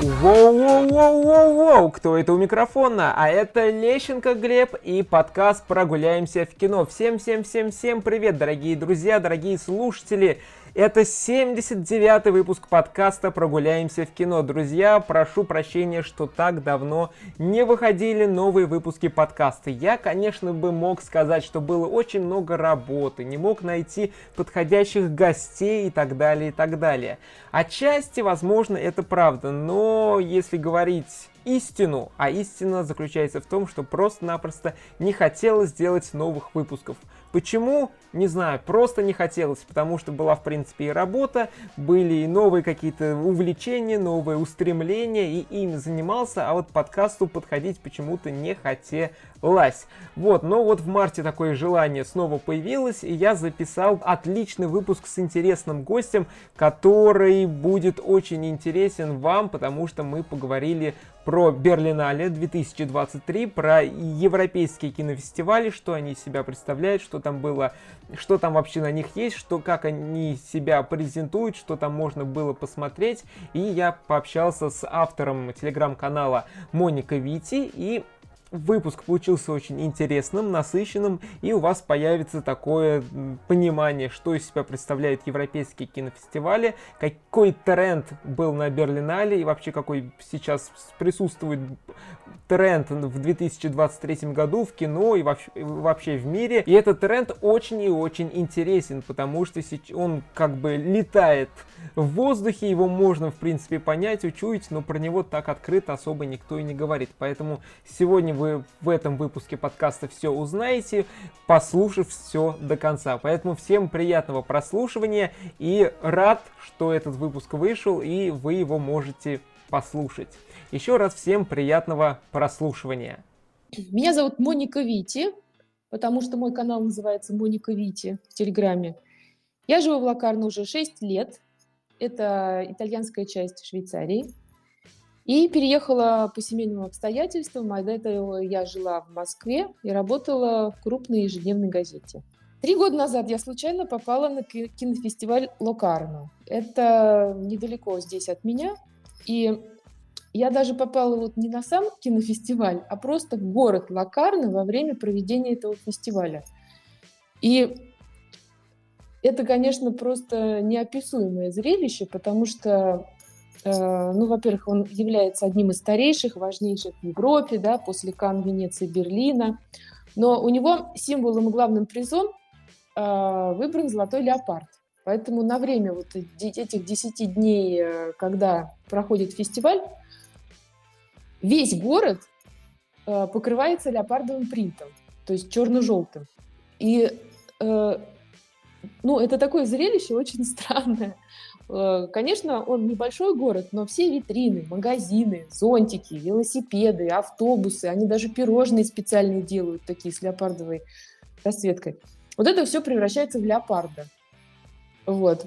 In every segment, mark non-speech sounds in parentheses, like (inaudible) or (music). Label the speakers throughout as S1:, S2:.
S1: Воу-воу-воу-воу-воу! Кто это у микрофона? А это Лещенко Глеб и подкаст «Прогуляемся в кино». Всем-всем-всем-всем привет, дорогие друзья, дорогие слушатели! Это 79-й выпуск подкаста «Прогуляемся в кино». Друзья, прошу прощения, что так давно не выходили новые выпуски подкаста. Я, конечно, бы мог сказать, что было очень много работы, не мог найти подходящих гостей и так далее, и так далее. Отчасти, возможно, это правда, но если говорить истину, а истина заключается в том, что просто-напросто не хотелось сделать новых выпусков. Почему? Не знаю, просто не хотелось, потому что была, в принципе, и работа, были и новые какие-то увлечения, новые устремления, и ими занимался, а вот подкасту подходить почему-то не хотелось. Вот, но вот в марте такое желание снова появилось, и я записал отличный выпуск с интересным гостем, который будет очень интересен вам, потому что мы поговорили про Берлинале 2023, про европейские кинофестивали, что они из себя представляют, что там было, что там вообще на них есть, что как они себя презентуют, что там можно было посмотреть. И я пообщался с автором телеграм-канала Моника Вити и выпуск получился очень интересным, насыщенным, и у вас появится такое понимание, что из себя представляют европейские кинофестивали, какой тренд был на Берлинале и вообще какой сейчас присутствует тренд в 2023 году в кино и вообще в мире. И этот тренд очень и очень интересен, потому что он как бы летает в воздухе, его можно в принципе понять, учуять, но про него так открыто особо никто и не говорит. Поэтому сегодня вы в этом выпуске подкаста все узнаете, послушав все до конца. Поэтому всем приятного прослушивания и рад, что этот выпуск вышел и вы его можете послушать. Еще раз всем приятного прослушивания.
S2: Меня зовут Моника Вити, потому что мой канал называется Моника Вити в Телеграме. Я живу в Лакарно уже 6 лет. Это итальянская часть Швейцарии. И переехала по семейным обстоятельствам, а до этого я жила в Москве и работала в крупной ежедневной газете. Три года назад я случайно попала на кинофестиваль Локарно. Это недалеко здесь от меня. И я даже попала вот не на сам кинофестиваль, а просто в город Локарно во время проведения этого фестиваля. И это, конечно, просто неописуемое зрелище, потому что ну, во-первых, он является одним из старейших, важнейших в Европе, да, после Кан, Венеции, Берлина. Но у него символом и главным призом э, выбран золотой леопард. Поэтому на время вот этих 10 дней, э, когда проходит фестиваль, весь город покрывается леопардовым принтом, то есть черно-желтым. И ну, это такое зрелище очень странное. Э, конечно, он небольшой город, но все витрины, магазины, зонтики, велосипеды, автобусы, они даже пирожные специальные делают, такие с леопардовой расцветкой. Вот это все превращается в леопарда. Вот.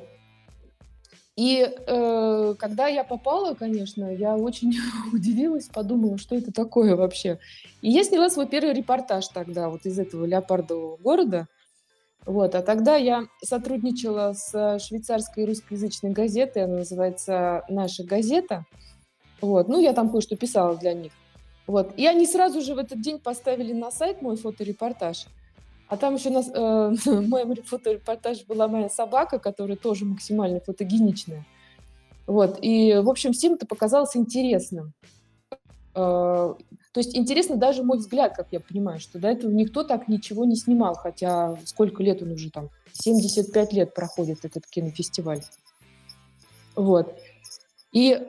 S2: И э, когда я попала, конечно, я очень (laughs) удивилась, подумала, что это такое вообще. И я сняла свой первый репортаж тогда вот из этого леопардового города – вот, а тогда я сотрудничала с швейцарской русскоязычной газетой, она называется «Наша газета». Вот, ну, я там кое-что писала для них. Вот, и они сразу же в этот день поставили на сайт мой фоторепортаж. А там еще нас, э, (laughs) мой фоторепортаж была моя собака, которая тоже максимально фотогеничная. Вот, и, в общем, всем это показалось интересным. Э, то есть интересно даже мой взгляд, как я понимаю, что до этого никто так ничего не снимал, хотя сколько лет он уже там, 75 лет проходит этот кинофестиваль. Вот. И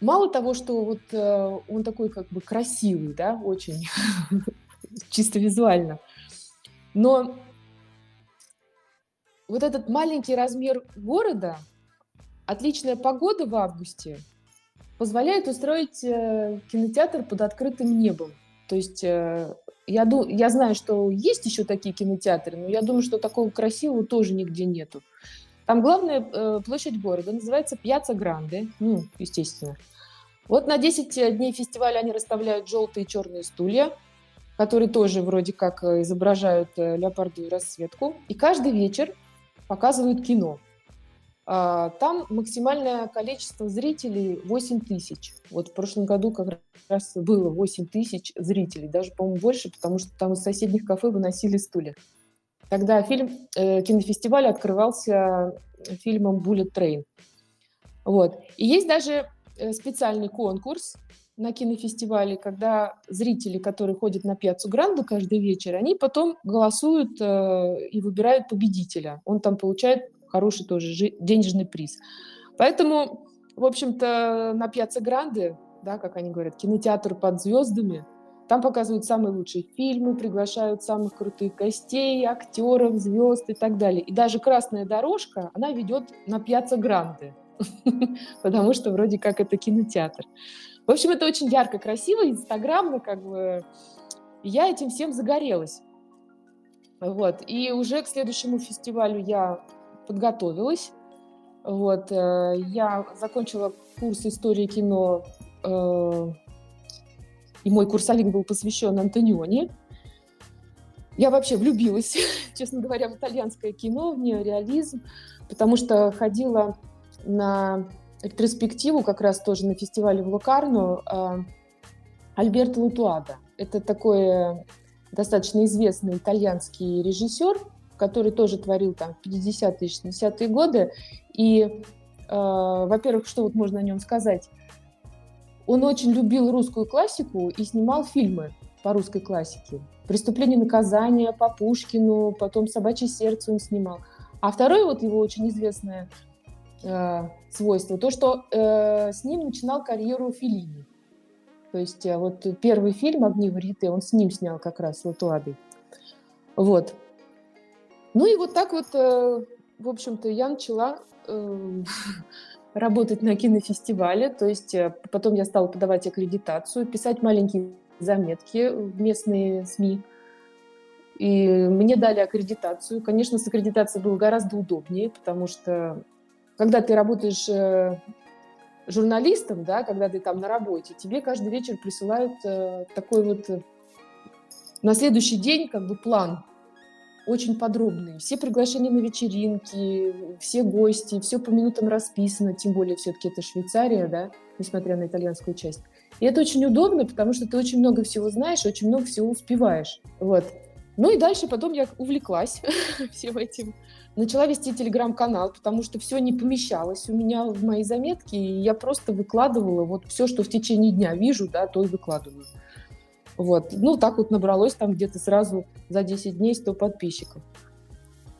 S2: мало того, что вот э, он такой как бы красивый, да, очень, (laughs) чисто визуально, но вот этот маленький размер города, отличная погода в августе – позволяет устроить э, кинотеатр под открытым небом. То есть э, я, я знаю, что есть еще такие кинотеатры, но я думаю, что такого красивого тоже нигде нету. Там главная э, площадь города называется Пьяца Гранде, ну, естественно. Вот на 10 дней фестиваля они расставляют желтые и черные стулья, которые тоже вроде как изображают леопардовую расцветку. И каждый вечер показывают кино. А, там максимальное количество зрителей 8 тысяч. Вот в прошлом году как раз было 8 тысяч зрителей, даже, по-моему, больше, потому что там из соседних кафе выносили стулья. Тогда фильм, э, кинофестиваль открывался фильмом «Bullet Train». Вот. И есть даже э, специальный конкурс на кинофестивале, когда зрители, которые ходят на пьяцу Гранду каждый вечер, они потом голосуют э, и выбирают победителя. Он там получает хороший тоже денежный приз. Поэтому, в общем-то, на Пьяцца Гранде, да, как они говорят, кинотеатр под звездами, там показывают самые лучшие фильмы, приглашают самых крутых гостей, актеров, звезд и так далее. И даже красная дорожка, она ведет на Пьяцца Гранде, (laughs) потому что вроде как это кинотеатр. В общем, это очень ярко, красиво, инстаграмно, как бы. Я этим всем загорелась. Вот. И уже к следующему фестивалю я подготовилась. Вот, э, я закончила курс истории кино, э, и мой курсовик был посвящен Антониони. Я вообще влюбилась, (laughs) честно говоря, в итальянское кино, в неореализм, потому что ходила на ретроспективу как раз тоже на фестивале в Лукарно э, Альберто Лутуада. Это такой достаточно известный итальянский режиссер, который тоже творил там 50-е, 60-е годы. И, э, во-первых, что вот можно о нем сказать? Он очень любил русскую классику и снимал фильмы по русской классике. «Преступление наказания», по Пушкину, потом «Собачье сердце» он снимал. А второе вот его очень известное э, свойство, то, что э, с ним начинал карьеру Филини. То есть э, вот первый фильм «Огни Вариты» он с ним снял как раз, с Латуадой. Вот. Ну и вот так вот, э, в общем-то, я начала э, (laughs) работать на кинофестивале, то есть э, потом я стала подавать аккредитацию, писать маленькие заметки в местные СМИ. И мне дали аккредитацию. Конечно, с аккредитацией было гораздо удобнее, потому что когда ты работаешь журналистом, да, когда ты там на работе, тебе каждый вечер присылают такой вот на следующий день как бы план очень подробный. Все приглашения на вечеринки, все гости, все по минутам расписано, тем более все-таки это Швейцария, да, несмотря на итальянскую часть. И это очень удобно, потому что ты очень много всего знаешь, очень много всего успеваешь. Вот. Ну и дальше потом я увлеклась (laughs) всем этим. Начала вести телеграм-канал, потому что все не помещалось у меня в мои заметки, и я просто выкладывала вот все, что в течение дня вижу, да, то и выкладываю. Вот. Ну, так вот набралось там где-то сразу за 10 дней 100 подписчиков.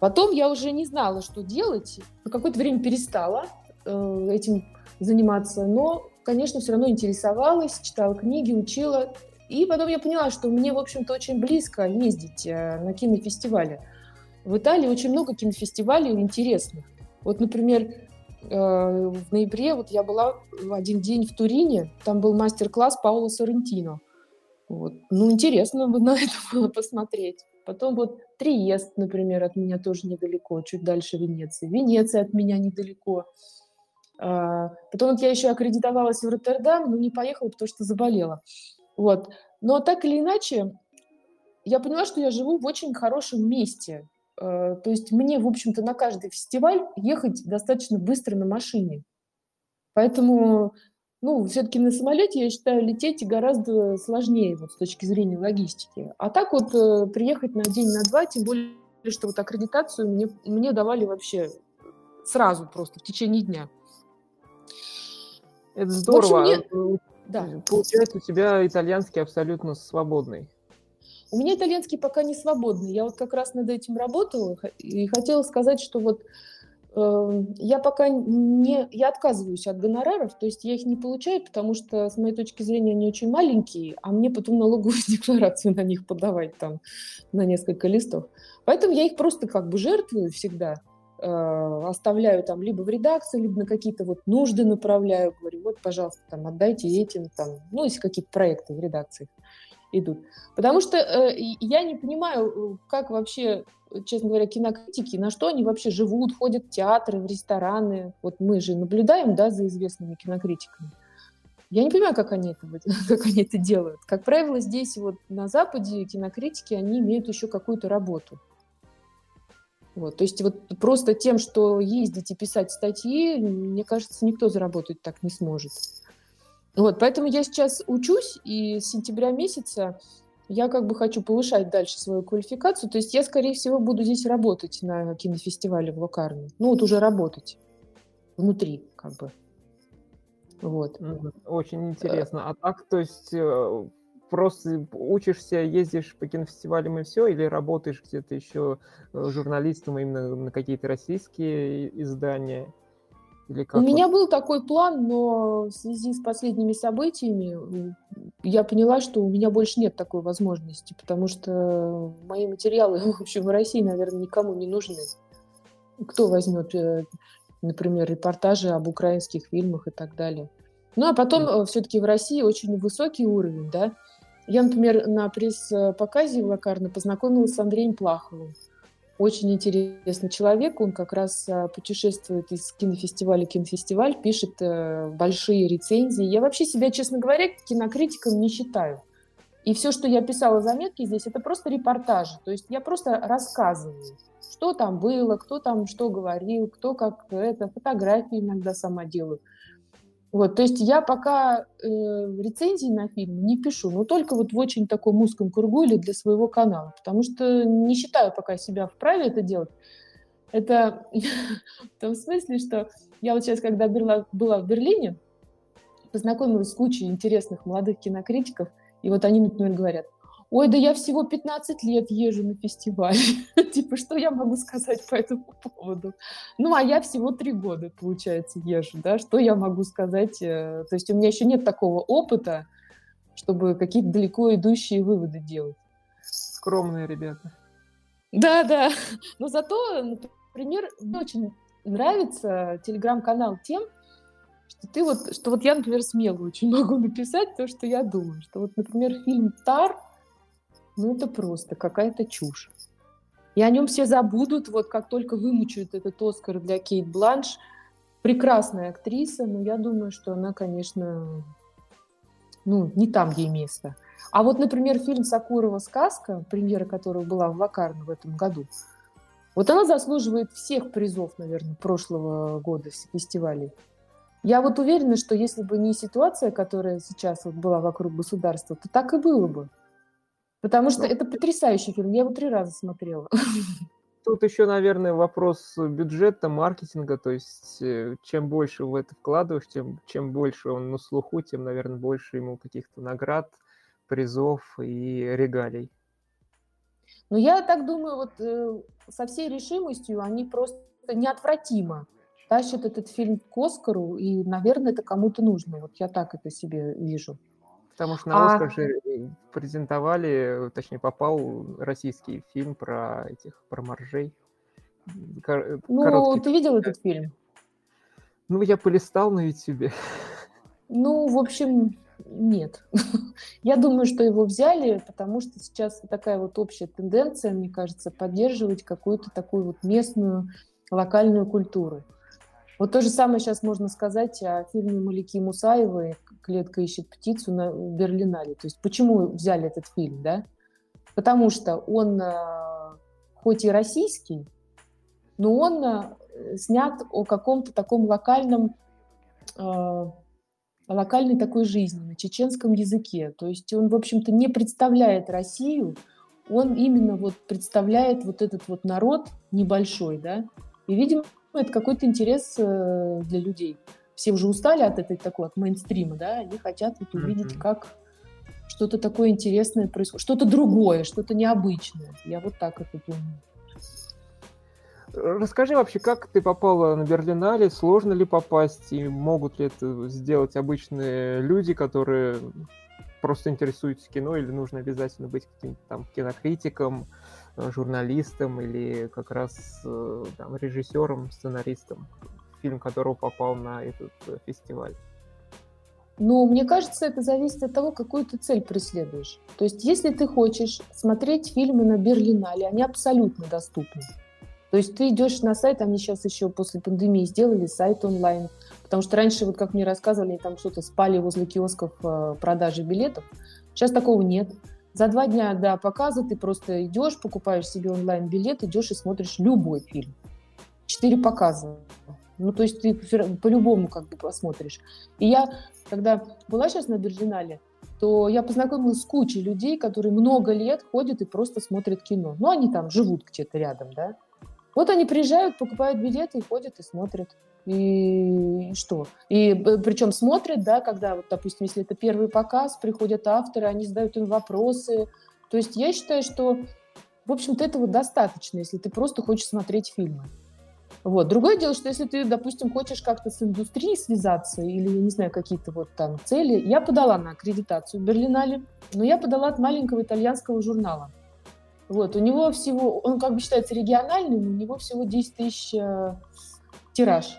S2: Потом я уже не знала, что делать. На какое-то время перестала э, этим заниматься, но, конечно, все равно интересовалась, читала книги, учила. И потом я поняла, что мне, в общем-то, очень близко ездить э, на кинофестивали. В Италии очень много кинофестивалей интересных. Вот, например, э, в ноябре вот я была в один день в Турине, там был мастер-класс Паула Соррентино. Вот. Ну, интересно бы (laughs) на это было посмотреть. Потом вот Триест, например, от меня тоже недалеко, чуть дальше Венеции. Венеция от меня недалеко. А, потом вот я еще аккредитовалась в Роттердам, но не поехала, потому что заболела. Вот. Но так или иначе, я поняла, что я живу в очень хорошем месте. А, то есть мне, в общем-то, на каждый фестиваль ехать достаточно быстро на машине. Поэтому ну, все-таки на самолете, я считаю, лететь гораздо сложнее вот, с точки зрения логистики. А так вот э, приехать на день, на два, тем более, что вот аккредитацию мне, мне давали вообще сразу просто в течение дня.
S1: Это здорово. общем, мне... да. Получается, у тебя итальянский абсолютно свободный.
S2: У меня итальянский пока не свободный. Я вот как раз над этим работала и хотела сказать, что вот я пока не, я отказываюсь от гонораров, то есть я их не получаю, потому что, с моей точки зрения, они очень маленькие, а мне потом налоговую (laughs) декларацию на них подавать там на несколько листов. Поэтому я их просто как бы жертвую всегда, э, оставляю там либо в редакции, либо на какие-то вот нужды направляю, говорю, вот, пожалуйста, там отдайте этим, там, ну, если какие-то проекты в редакции идут. Потому что э, я не понимаю, как вообще честно говоря, кинокритики, на что они вообще живут, ходят в театры, в рестораны. Вот мы же наблюдаем, да, за известными кинокритиками. Я не понимаю, как они это, (laughs) как они это делают. Как правило, здесь вот на Западе кинокритики, они имеют еще какую-то работу. Вот, то есть вот просто тем, что ездить и писать статьи, мне кажется, никто заработать так не сможет. Вот, поэтому я сейчас учусь, и с сентября месяца я как бы хочу повышать дальше свою квалификацию. То есть я, скорее всего, буду здесь работать на кинофестивале в Локарне. Ну, вот уже работать внутри, как бы.
S1: Вот. Очень интересно. А так, то есть э, просто учишься, ездишь по кинофестивалям и все, или работаешь где-то еще э, журналистом именно на какие-то российские издания?
S2: Или как У вот? меня был такой план, но в связи с последними событиями я поняла, что у меня больше нет такой возможности, потому что мои материалы, (laughs) в общем, в России, наверное, никому не нужны. Кто возьмет, э, например, репортажи об украинских фильмах и так далее. Ну, а потом mm. Э, все-таки в России очень высокий уровень, да. Я, например, на пресс-показе в Лакарно познакомилась с Андреем Плаховым очень интересный человек. Он как раз а, путешествует из кинофестиваля в кинофестиваль, пишет э, большие рецензии. Я вообще себя, честно говоря, кинокритиком не считаю. И все, что я писала заметки здесь, это просто репортажи. То есть я просто рассказываю, что там было, кто там что говорил, кто как это, фотографии иногда сама делаю. Вот, то есть я пока э, рецензии на фильм не пишу, но только вот в очень таком узком кругу или для своего канала, потому что не считаю пока себя вправе это делать. Это (laughs) в том смысле, что я вот сейчас, когда была, была в Берлине, познакомилась с кучей интересных молодых кинокритиков, и вот они, например, говорят, ой, да я всего 15 лет езжу на фестиваль. (laughs) типа, что я могу сказать по этому поводу? Ну, а я всего три года, получается, езжу, да, что я могу сказать? Э, то есть у меня еще нет такого опыта, чтобы какие-то далеко идущие выводы делать.
S1: Скромные ребята.
S2: Да, да. Но зато, например, мне очень нравится телеграм-канал тем, что ты вот, что вот я, например, смело очень (laughs) могу написать то, что я думаю. Что вот, например, фильм «Тар» Ну, это просто какая-то чушь. И о нем все забудут, вот как только вымучают этот Оскар для Кейт Бланш. Прекрасная актриса, но я думаю, что она, конечно, ну, не там ей место. А вот, например, фильм «Сакурова сказка», премьера которого была в Лакарно в этом году, вот она заслуживает всех призов, наверное, прошлого года фестивалей. Я вот уверена, что если бы не ситуация, которая сейчас вот была вокруг государства, то так и было бы. Потому что ну, это потрясающий фильм. Я его три раза смотрела. (laughs)
S1: Тут еще, наверное, вопрос бюджета, маркетинга. То есть, э, чем больше в это вкладываешь, тем чем больше он на слуху, тем, наверное, больше ему каких-то наград, призов и регалий.
S2: Ну, я так думаю, вот э, со всей решимостью они просто неотвратимо тащат этот фильм к Оскару, и, наверное, это кому-то нужно. Вот я так это себе вижу.
S1: Потому что на Оскар а... же презентовали, точнее, попал российский фильм про этих, про моржей.
S2: Кор- ну, короткий... ты видел этот фильм?
S1: Ну, я полистал на Ютубе.
S2: Ну, в общем, нет. (laughs) я думаю, что его взяли, потому что сейчас такая вот общая тенденция, мне кажется, поддерживать какую-то такую вот местную локальную культуру. Вот то же самое сейчас можно сказать о фильме Малики Мусаевой «Клетка ищет птицу» на Берлинале. То есть почему взяли этот фильм, да? Потому что он э, хоть и российский, но он э, снят о каком-то таком локальном, э, локальной такой жизни на чеченском языке. То есть он, в общем-то, не представляет Россию, он именно вот представляет вот этот вот народ небольшой, да, и, видимо, это какой-то интерес для людей. Все уже устали от этой такой, от мейнстрима, да, они хотят вот увидеть, mm-hmm. как что-то такое интересное происходит, что-то другое, что-то необычное. Я вот так это думаю.
S1: Расскажи вообще, как ты попала на Берлинале, сложно ли попасть, и могут ли это сделать обычные люди, которые просто интересуются кино, или нужно обязательно быть каким-то там кинокритиком, Э, журналистом или как раз э, там, режиссером, сценаристом, фильм которого попал на этот э, фестиваль?
S2: Ну, мне кажется, это зависит от того, какую ты цель преследуешь. То есть, если ты хочешь смотреть фильмы на Берлинале, они абсолютно доступны. То есть ты идешь на сайт, они сейчас еще после пандемии сделали сайт онлайн, потому что раньше, вот как мне рассказывали, там что-то спали возле киосков продажи билетов. Сейчас такого нет. За два дня до показа ты просто идешь, покупаешь себе онлайн-билет, идешь и смотришь любой фильм. Четыре показа. Ну, то есть ты по-любому как бы посмотришь. И я, когда была сейчас на Берлинале, то я познакомилась с кучей людей, которые много лет ходят и просто смотрят кино. Ну, они там живут где-то рядом, да. Вот они приезжают, покупают билеты и ходят и смотрят. И, и что? И э, причем смотрят, да, когда, вот, допустим, если это первый показ, приходят авторы, они задают им вопросы. То есть я считаю, что, в общем-то, этого достаточно, если ты просто хочешь смотреть фильмы. Вот. Другое дело, что если ты, допустим, хочешь как-то с индустрией связаться или, я не знаю, какие-то вот там цели, я подала на аккредитацию в Берлинале, но я подала от маленького итальянского журнала. Вот, у него всего, он как бы считается региональным, у него всего 10 тысяч э, тираж.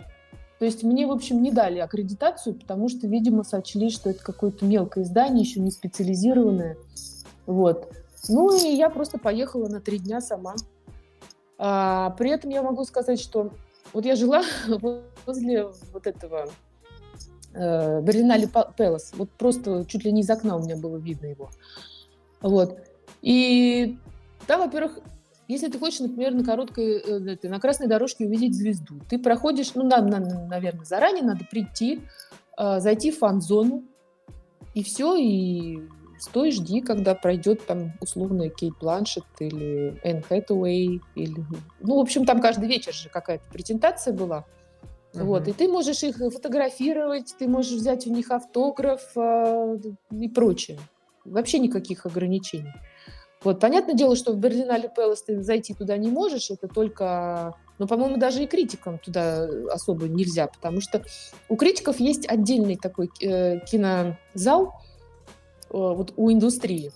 S2: То есть мне, в общем, не дали аккредитацию, потому что, видимо, сочли, что это какое-то мелкое издание, еще не специализированное. Вот. Ну и я просто поехала на три дня сама. А, при этом я могу сказать, что вот я жила (laughs) возле вот этого э, Берлинале Пелос. Вот просто чуть ли не из окна у меня было видно его. Вот. И там, во-первых, если ты хочешь, например, на короткой, э, на красной дорожке увидеть звезду, ты проходишь, ну, да, на, наверное, заранее надо прийти, э, зайти в фан-зону, и все, и стой, жди, когда пройдет там условно Кейт Бланшет или Энн Хэтэуэй. Или... Ну, в общем, там каждый вечер же какая-то презентация была. Uh-huh. Вот, и ты можешь их фотографировать, ты можешь взять у них автограф э, и прочее. Вообще никаких ограничений. Вот, понятное дело, что в Берлинале Пэлас ты зайти туда не можешь, это только но, по-моему, даже и критикам туда особо нельзя, потому что у критиков есть отдельный такой э, кинозал, вот у индустрии.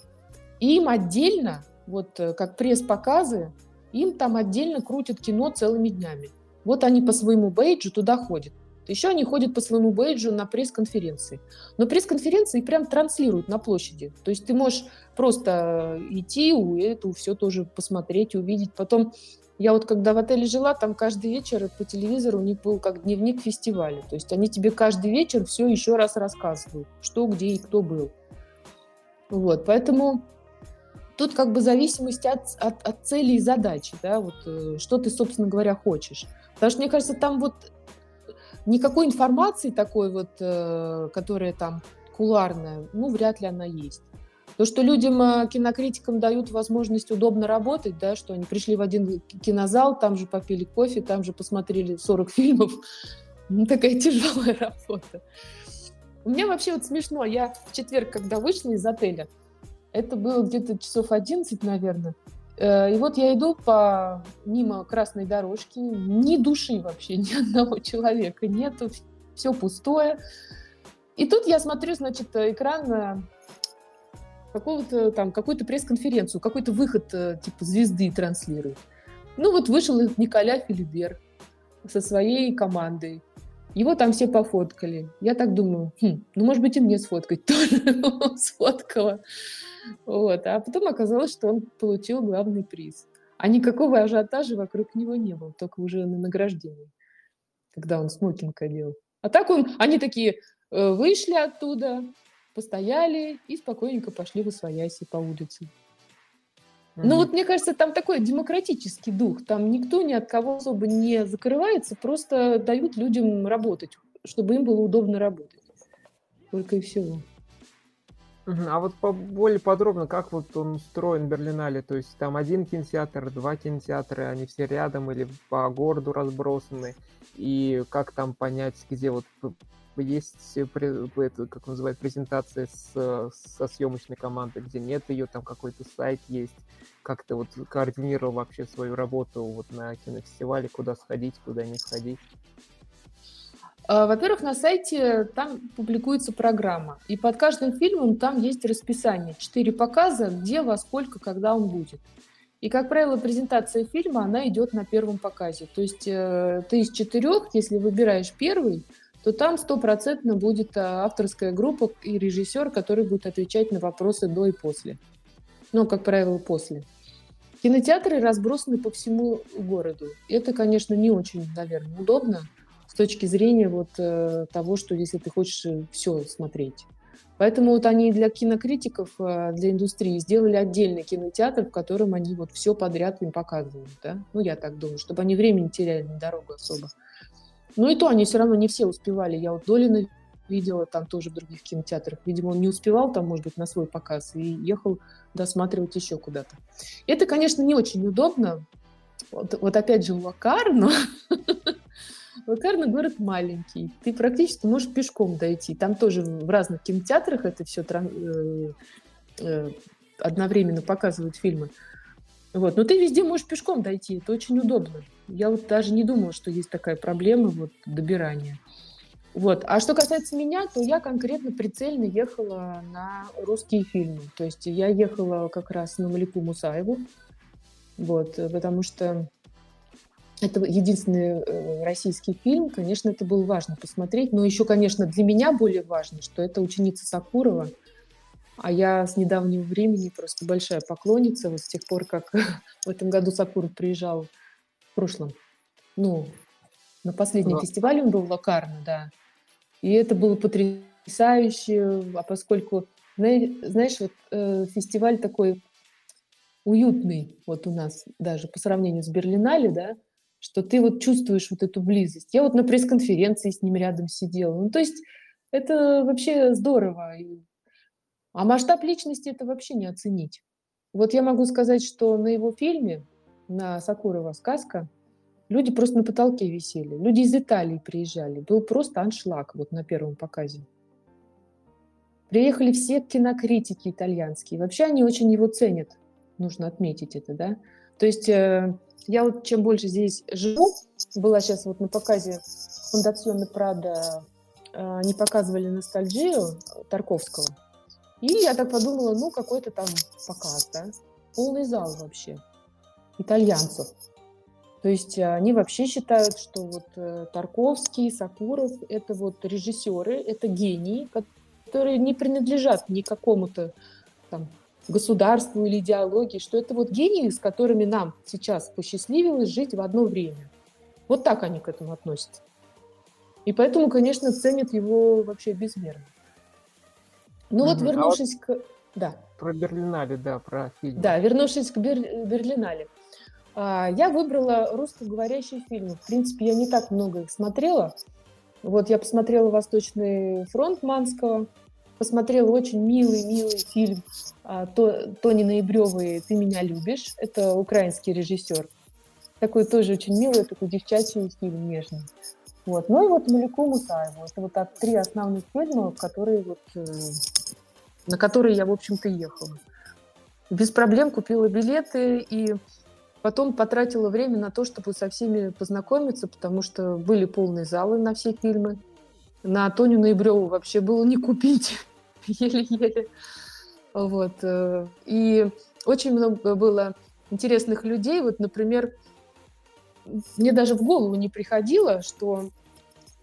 S2: Им отдельно, вот э, как пресс-показы, им там отдельно крутят кино целыми днями. Вот они по своему бейджу туда ходят. Еще они ходят по своему бейджу на пресс-конференции. Но пресс-конференции прям транслируют на площади. То есть ты можешь просто идти, эту все тоже посмотреть, увидеть. Потом я вот когда в отеле жила, там каждый вечер по телевизору у них был как дневник фестиваля. То есть они тебе каждый вечер все еще раз рассказывают, что, где и кто был. Вот, поэтому тут как бы зависимость от, от, от цели и задачи, да, вот э, что ты, собственно говоря, хочешь. Потому что, мне кажется, там вот никакой информации такой вот, э, которая там куларная, ну, вряд ли она есть. То, что людям, э, кинокритикам дают возможность удобно работать, да, что они пришли в один кинозал, там же попили кофе, там же посмотрели 40 (laughs) фильмов, ну, такая тяжелая работа. У меня вообще вот смешно. Я в четверг, когда вышла из отеля, это было где-то часов 11, наверное. Э, и вот я иду по мимо красной дорожки, ни души вообще, (laughs) ни одного человека нету, все пустое. И тут я смотрю, значит, экран какого-то там, какую-то пресс-конференцию, какой-то выход э, типа звезды транслирует. Ну вот вышел Николя Филибер со своей командой. Его там все пофоткали. Я так думаю, хм, ну, может быть, и мне сфоткать тоже. (laughs) Сфоткала. Вот. А потом оказалось, что он получил главный приз. А никакого ажиотажа вокруг него не было, только уже на награждении, когда он смокинг одел. А так он, они такие э, вышли оттуда, постояли и спокойненько пошли в освояси по улице. Ну вот мне кажется, там такой демократический дух. Там никто ни от кого особо не закрывается, просто дают людям работать, чтобы им было удобно работать. Только и всего.
S1: А вот по более подробно, как вот он устроен Берлинале? То есть там один кинотеатр, два кинотеатра, они все рядом или по городу разбросаны? И как там понять, где вот есть, это, как называют, презентация с, со съемочной командой, где нет ее, там какой-то сайт есть, как ты вот координировал вообще свою работу вот на кинофестивале, куда сходить, куда не сходить?
S2: А, во-первых, на сайте там публикуется программа, и под каждым фильмом там есть расписание, четыре показа, где, во сколько, когда он будет. И, как правило, презентация фильма, она идет на первом показе. То есть э, ты из четырех, если выбираешь первый, то там стопроцентно будет э, авторская группа и режиссер, который будет отвечать на вопросы до и после. Ну, как правило, после. Кинотеатры разбросаны по всему городу. Это, конечно, не очень, наверное, удобно с точки зрения вот э, того, что если ты хочешь э, все смотреть. Поэтому вот они для кинокритиков, э, для индустрии сделали отдельный кинотеатр, в котором они вот все подряд им показывают, да? Ну, я так думаю, чтобы они времени теряли на дорогу особо. Ну и то они все равно не все успевали. Я вот Долина видела там тоже в других кинотеатрах. Видимо, он не успевал там, может быть, на свой показ и ехал досматривать еще куда-то. Это, конечно, не очень удобно. Вот, вот опять же, Лакарно. (laughs) Лакарно город маленький. Ты практически можешь пешком дойти. Там тоже в разных кинотеатрах это все э, э, одновременно показывают фильмы. Вот. Но ты везде можешь пешком дойти. Это очень удобно. Я вот даже не думала, что есть такая проблема вот, добирания. Вот. А что касается меня, то я конкретно прицельно ехала на русские фильмы. То есть я ехала как раз на Малику Мусаеву, вот, потому что это единственный э, российский фильм, конечно, это было важно посмотреть, но еще, конечно, для меня более важно, что это ученица Сакурова, а я с недавнего времени просто большая поклонница, вот с тех пор, как (laughs) в этом году Сакуров приезжал, в прошлом, ну, на последнем Но... фестивале он был Локарно, да. И это было потрясающе, а поскольку, знаешь, вот э, фестиваль такой уютный вот у нас даже по сравнению с Берлинале, да, что ты вот чувствуешь вот эту близость. Я вот на пресс-конференции с ним рядом сидела. Ну, то есть это вообще здорово. А масштаб личности это вообще не оценить. Вот я могу сказать, что на его фильме, на Сакурова сказка, Люди просто на потолке висели. Люди из Италии приезжали. Был просто аншлаг вот на первом показе. Приехали все кинокритики итальянские. Вообще они очень его ценят. Нужно отметить это, да. То есть э, я вот чем больше здесь живу, была сейчас вот на показе Фондационный Прада, э, они показывали ностальгию Тарковского. И я так подумала, ну какой-то там показ, да. Полный зал вообще итальянцев. То есть э, они вообще считают, что вот э, Тарковский, Сакуров – это вот режиссеры, это гении, которые не принадлежат ни какому-то там, государству или идеологии, что это вот гении, с которыми нам сейчас посчастливилось жить в одно время. Вот так они к этому относятся. И поэтому, конечно, ценят его вообще безмерно. Ну вот, вернувшись а вот к... Да.
S1: Про Берлинале, да, про фильм.
S2: Да, вернувшись к Бер... Берлинале. А, я выбрала русскоговорящие фильмы. В принципе, я не так много их смотрела. Вот я посмотрела «Восточный фронт» Манского, посмотрела очень милый-милый фильм а, Тони Ноябревой «Ты меня любишь». Это украинский режиссер. Такой тоже очень милый, такой девчачий фильм, нежный. Вот. Ну и вот Малику Мусаеву. Это вот так три основных фильма, которые вот, э, на которые я, в общем-то, ехала. Без проблем купила билеты и Потом потратила время на то, чтобы со всеми познакомиться, потому что были полные залы на все фильмы. На Тоню Ноябреву вообще было не купить. (laughs) Еле-еле. Вот. Э, и очень много было интересных людей. Вот, например, мне даже в голову не приходило, что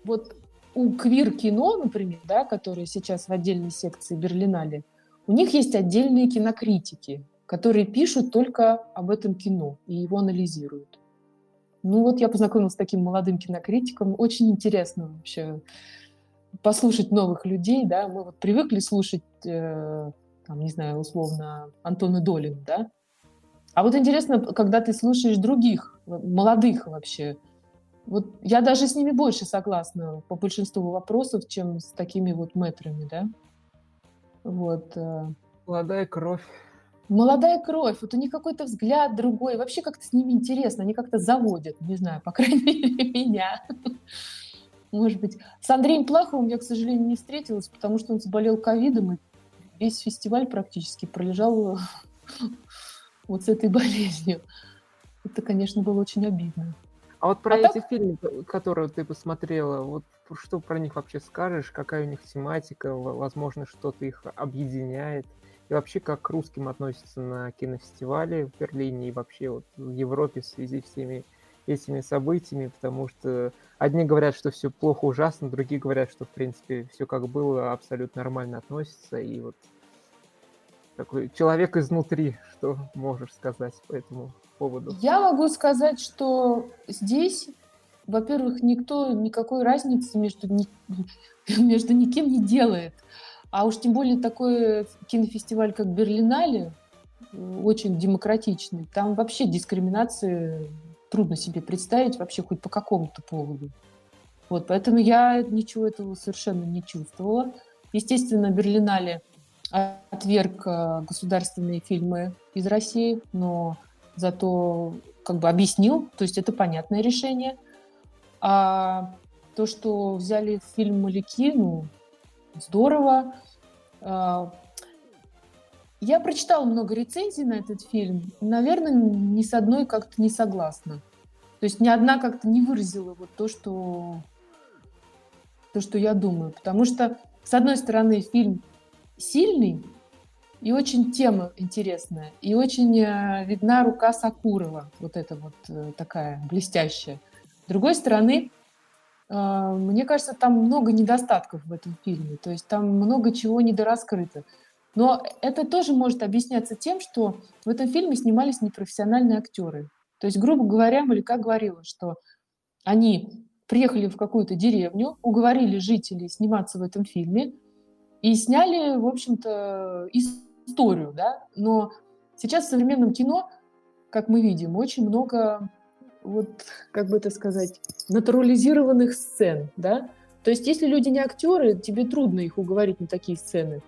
S2: вот у квир-кино, например, да, которые сейчас в отдельной секции Берлинале, у них есть отдельные кинокритики которые пишут только об этом кино и его анализируют. Ну вот я познакомилась с таким молодым кинокритиком. Очень интересно вообще послушать новых людей, да. Мы вот привыкли слушать, э, там, не знаю, условно, Антона Долина, да. А вот интересно, когда ты слушаешь других, молодых вообще, вот я даже с ними больше согласна по большинству вопросов, чем с такими вот метрами, да. Вот. Э.
S1: Молодая кровь.
S2: Молодая кровь, вот у них какой-то взгляд другой, вообще как-то с ними интересно, они как-то заводят, не знаю, по (laughs) крайней мере, меня. Может быть. С Андреем Плаховым я, к сожалению, не встретилась, потому что он заболел ковидом, и весь фестиваль практически пролежал (laughs) вот с этой болезнью. Это, конечно, было очень обидно.
S1: А вот про а эти так... фильмы, которые ты посмотрела, вот что про них вообще скажешь? Какая у них тематика? Возможно, что-то их объединяет? И вообще, как к русским относятся на кинофестивале в Берлине и вообще вот в Европе в связи с всеми этими событиями, потому что одни говорят, что все плохо, ужасно, другие говорят, что, в принципе, все как было, абсолютно нормально относится. И вот такой человек изнутри, (laughs) что можешь сказать по этому поводу?
S2: Я могу сказать, что здесь, во-первых, никто никакой разницы между, (laughs) между никем не делает. А уж тем более такой кинофестиваль, как Берлинале, очень демократичный. Там вообще дискриминации трудно себе представить вообще хоть по какому-то поводу. Вот, поэтому я ничего этого совершенно не чувствовала. Естественно, Берлинале отверг э, государственные фильмы из России, но зато как бы объяснил, то есть это понятное решение. А то, что взяли фильм «Маляки», ну, здорово. А, я прочитала много рецензий на этот фильм. Наверное, ни с одной как-то не согласна. То есть ни одна как-то не выразила вот то, что, то, что я думаю. Потому что, с одной стороны, фильм сильный, и очень тема интересная, и очень э, видна рука Сакурова, вот эта вот э, такая блестящая. С другой стороны, мне кажется, там много недостатков в этом фильме, то есть там много чего недораскрыто. Но это тоже может объясняться тем, что в этом фильме снимались непрофессиональные актеры. То есть, грубо говоря, Малика говорила, что они приехали в какую-то деревню, уговорили жителей сниматься в этом фильме и сняли, в общем-то, историю, да. Но сейчас в современном кино, как мы видим, очень много, вот, как бы это сказать, натурализированных сцен, да. То есть, если люди не актеры, тебе трудно их уговорить на такие сцены.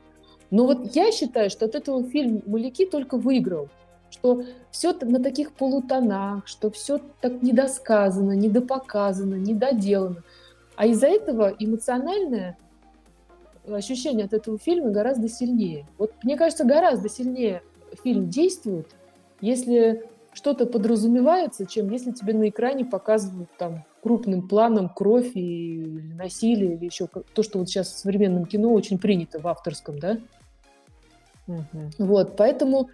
S2: Но вот я считаю, что от этого фильм «Маляки» только выиграл, что все на таких полутонах, что все так недосказано, недопоказано, недоделано. А из-за этого эмоциональное ощущение от этого фильма гораздо сильнее. Вот мне кажется, гораздо сильнее фильм действует, если что-то подразумевается, чем если тебе на экране показывают там крупным планом кровь и насилие или еще то, что вот сейчас в современном кино очень принято в авторском, да? Угу. Вот, поэтому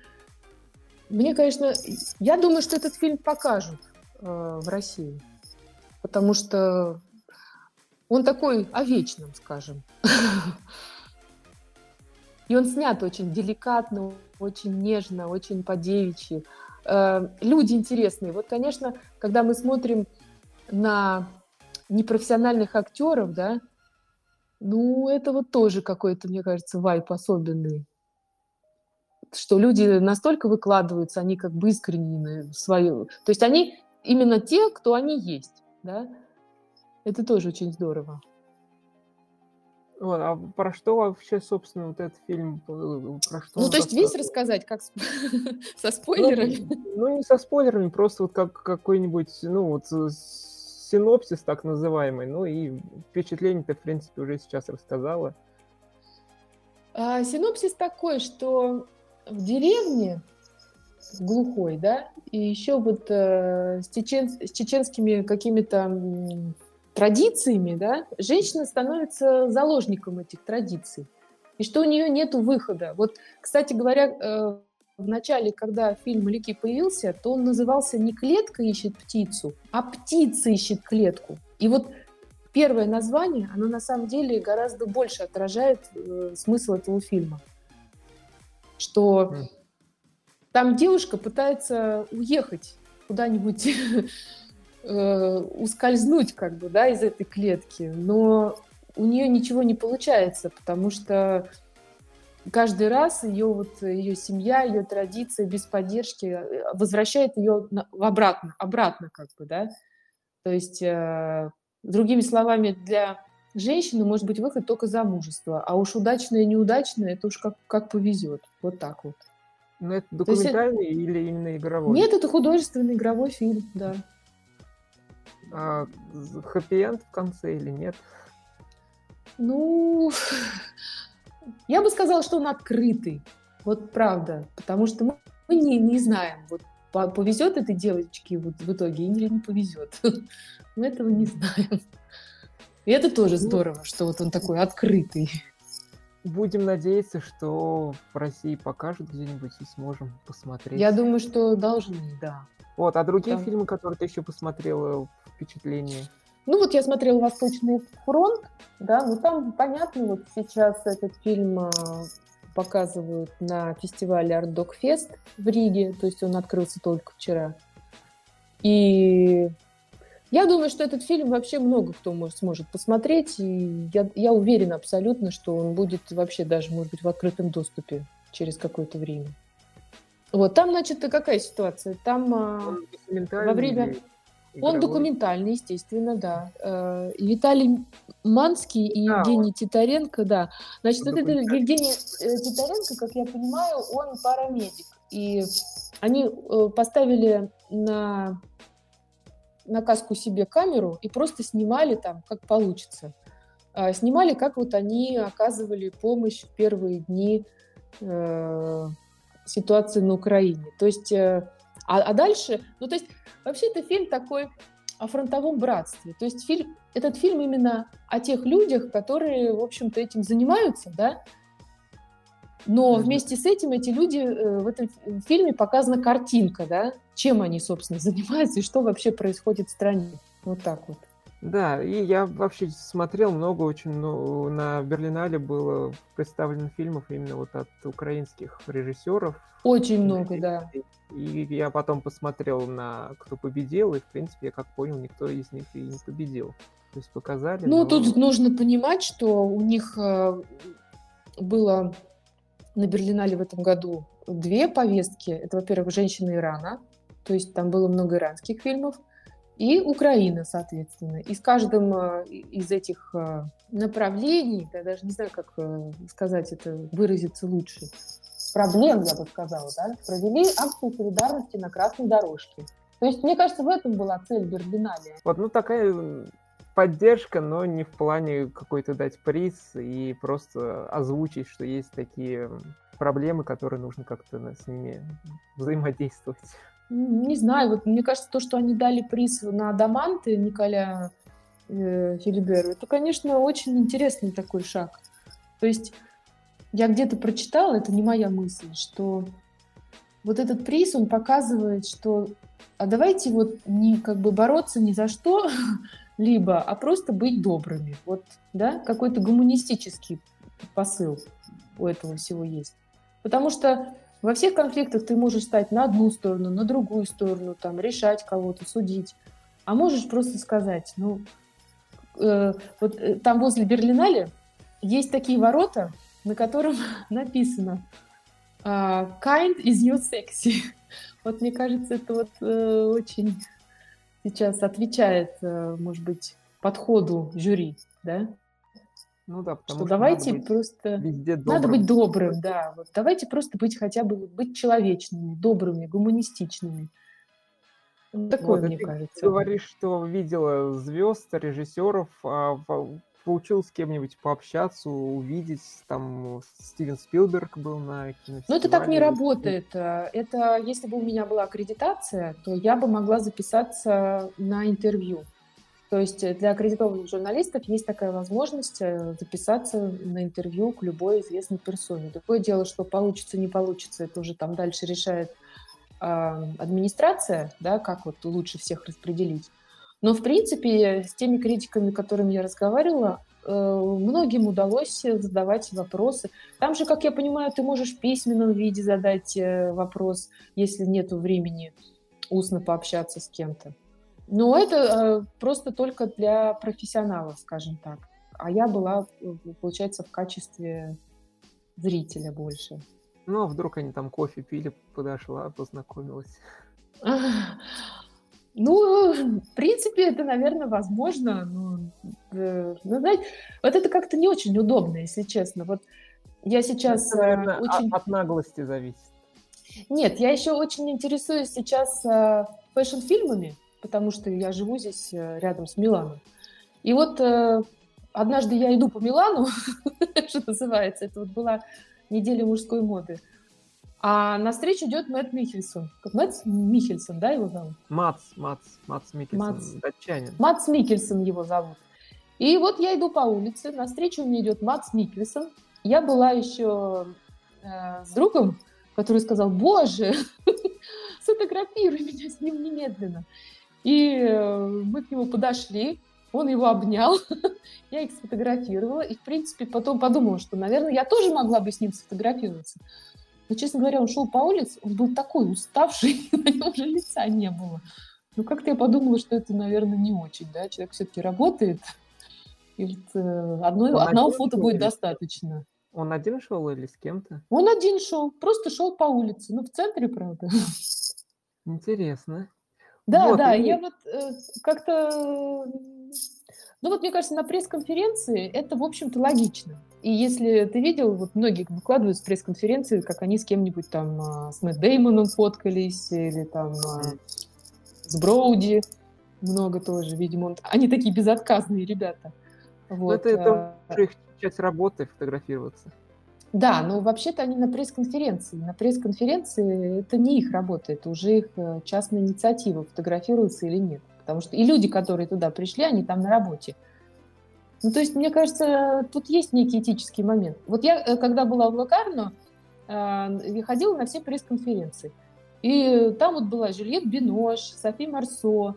S2: мне, конечно, я думаю, что этот фильм покажут э, в России, потому что он такой о вечном, скажем. (laughs) И он снят очень деликатно, очень нежно, очень по-девичьи. Э, люди интересные. Вот, конечно, когда мы смотрим на непрофессиональных актеров, да, ну, это вот тоже какой-то, мне кажется, вайп особенный что люди настолько выкладываются, они как бы искренне свою... То есть они именно те, кто они есть, да? Это тоже очень здорово.
S1: Вот, а про что вообще, собственно, вот этот фильм?
S2: Э, про что ну, то есть весь рассказать, как (laughs) со спойлерами?
S1: Ну, ну, не со спойлерами, просто вот как какой-нибудь, ну, вот синопсис так называемый, ну и впечатление ты, в принципе, уже сейчас рассказала.
S2: А, синопсис такой, что в деревне глухой, да, и еще вот э, с, чечен, с чеченскими какими-то традициями, да, женщина становится заложником этих традиций, и что у нее нет выхода. Вот, кстати говоря, э, в начале, когда фильм «Маляки» появился, то он назывался не «Клетка ищет птицу», а «Птица ищет клетку». И вот первое название, оно на самом деле гораздо больше отражает э, смысл этого фильма что там девушка пытается уехать куда-нибудь, (laughs) э, ускользнуть как бы, да, из этой клетки, но у нее ничего не получается, потому что каждый раз ее вот ее семья, ее традиция без поддержки э, возвращает ее обратно, обратно как бы, да. То есть, э, другими словами, для женщины может быть выход только замужество, а уж удачное неудачное, это уж как, как повезет. Вот так вот.
S1: Ну, это документальный есть, или именно игровой?
S2: Нет, это художественный игровой фильм, да.
S1: А хэппи-энд в конце или нет?
S2: Ну, (laughs) я бы сказала, что он открытый. Вот правда. Потому что мы, мы не, не знаем, вот повезет этой девочке вот в итоге или не повезет. (laughs) Мы этого не знаем. И это тоже ну, здорово, что вот он такой открытый.
S1: Будем надеяться, что в России покажут где-нибудь и сможем посмотреть.
S2: Я думаю, что должны, да.
S1: Вот, а другие Там... фильмы, которые ты еще посмотрела, впечатления?
S2: Ну вот я смотрела «Восточный фронт», да, ну там понятно, вот сейчас этот фильм а, показывают на фестивале Art Dog Fest в Риге, то есть он открылся только вчера. И Я думаю, что этот фильм вообще много кто может, сможет посмотреть, и я, я уверена абсолютно, что он будет вообще даже, может быть, в открытом доступе через какое-то время. Вот, там, значит, какая ситуация? Там а, во время... Он документальный, естественно, да. Э, Виталий Манский и а, Евгений он... Титаренко, да. Значит, вот этот Евгений э, Титаренко, как я понимаю, он парамедик. И они э, поставили на, на каску себе камеру и просто снимали там, как получится. А, снимали, как вот они оказывали помощь в первые дни э, ситуации на Украине. То есть, э, а, а дальше, ну то есть вообще это фильм такой о фронтовом братстве. То есть фильм, этот фильм именно о тех людях, которые, в общем-то, этим занимаются, да, но вместе с этим эти люди, э, в этом фильме показана картинка, да, чем они, собственно, (laughs) занимаются и что вообще происходит в стране. Вот так вот.
S1: Да, и я вообще смотрел много очень, ну, на Берлинале было представлено фильмов именно вот от украинских режиссеров.
S2: Очень много, да.
S1: И я потом посмотрел на «Кто победил», и, в принципе, я как понял, никто из них и не победил. То есть показали.
S2: Ну, но... тут нужно понимать, что у них э, было на Берлинале в этом году две повестки. Это, во-первых, «Женщины Ирана», то есть там было много иранских фильмов, и Украина, соответственно. И с каждым э, из этих э, направлений, я даже не знаю, как э, сказать это, выразиться лучше, проблем, я бы сказала, да, провели акцию солидарности на красной дорожке. То есть, мне кажется, в этом была цель Берлинале.
S1: Вот, ну, такая поддержка, но не в плане какой-то дать приз и просто озвучить, что есть такие проблемы, которые нужно как-то с ними взаимодействовать.
S2: Не знаю, вот мне кажется, то, что они дали приз на Даманты Николя э, Филиберу, это, конечно, очень интересный такой шаг. То есть я где-то прочитала, это не моя мысль, что вот этот приз, он показывает, что а давайте вот не как бы бороться ни за что, (laughs) либо, а просто быть добрыми. Вот, да, какой-то гуманистический посыл у этого всего есть. Потому что во всех конфликтах ты можешь стать на одну сторону, на другую сторону, там, решать кого-то, судить. А можешь просто сказать, ну, э, вот э, там возле Берлинале есть такие ворота, на котором (laughs) написано uh, «Kind is your sexy». (laughs) Вот мне кажется, это вот э, очень сейчас отвечает, э, может быть, подходу жюри, да? Ну да, потому что, что давайте надо просто везде добрым. надо быть добрым, да. Вот давайте просто быть хотя бы быть человечными, добрыми, гуманистичными.
S1: Такое, вот, мне ты кажется. Ты говоришь, что видела звезд, режиссеров, а получил с кем-нибудь пообщаться, увидеть, там Стивен Спилберг был на кинофестивале.
S2: Ну, это так не работает. Это, если бы у меня была аккредитация, то я бы могла записаться на интервью. То есть для аккредитованных журналистов есть такая возможность э, записаться на интервью к любой известной персоне. Другое дело, что получится, не получится, это уже там дальше решает э, администрация, да, как вот лучше всех распределить. Но, в принципе, с теми критиками, с которыми я разговаривала, э, многим удалось задавать вопросы. Там же, как я понимаю, ты можешь в письменном виде задать э, вопрос, если нет времени устно пообщаться с кем-то. Но это э, просто только для профессионалов, скажем так. А я была, получается, в качестве зрителя больше.
S1: Ну, а вдруг они там кофе пили, подошла, познакомилась. (laughs)
S2: Ну, в принципе, это, наверное, возможно. Но, э, ну, знаете, вот это как-то не очень удобно, если честно. Вот я сейчас это,
S1: наверное, очень... от, от наглости зависит.
S2: Нет, я еще очень интересуюсь сейчас э, фэшн-фильмами, потому что я живу здесь э, рядом с Миланом. И вот э, однажды я иду по Милану, (laughs) что называется, это вот была неделя мужской моды. А на встречу идет Мэтт Михельсон. Как Мэтт Михельсон, да, его зовут?
S1: Мац, Мац, Мац Михельсон, Мац. датчанин.
S2: Мац Михельсон его зовут. И вот я иду по улице, на встречу мне идет Мац Микельсон. Я была еще э, с другом, который сказал, боже, (laughs) сфотографируй меня с ним немедленно. И э, мы к нему подошли, он его обнял, (laughs) я их сфотографировала, и, в принципе, потом подумала, что, наверное, я тоже могла бы с ним сфотографироваться. Но, честно говоря, он шел по улице, он был такой уставший, (laughs) на нем уже лица не было. Ну, как-то я подумала, что это, наверное, не очень, да, человек все-таки работает, и вот, э, одной, одного фото будет достаточно.
S1: Он один шел или с кем-то?
S2: Он один шел, просто шел по улице, ну, в центре, правда. (laughs)
S1: Интересно.
S2: Да, вот, да, и... я вот э, как-то... Ну вот, мне кажется, на пресс-конференции это, в общем-то, логично. И если ты видел, вот многие выкладывают с пресс-конференции, как они с кем-нибудь там, а, с Мэтт Деймоном фоткались, или там а, с Броуди, много тоже, видимо, он... они такие безотказные ребята.
S1: Вот. это, это их часть работы фотографироваться.
S2: Да, но вообще-то они на пресс-конференции. На пресс-конференции это не их работа, это уже их э, частная инициатива, фотографируются или нет. Потому что и люди, которые туда пришли, они там на работе. Ну, то есть, мне кажется, тут есть некий этический момент. Вот я, э, когда была в Локарно, э, я ходила на все пресс-конференции. И там вот была Жюльет Бинош, Софи Марсо,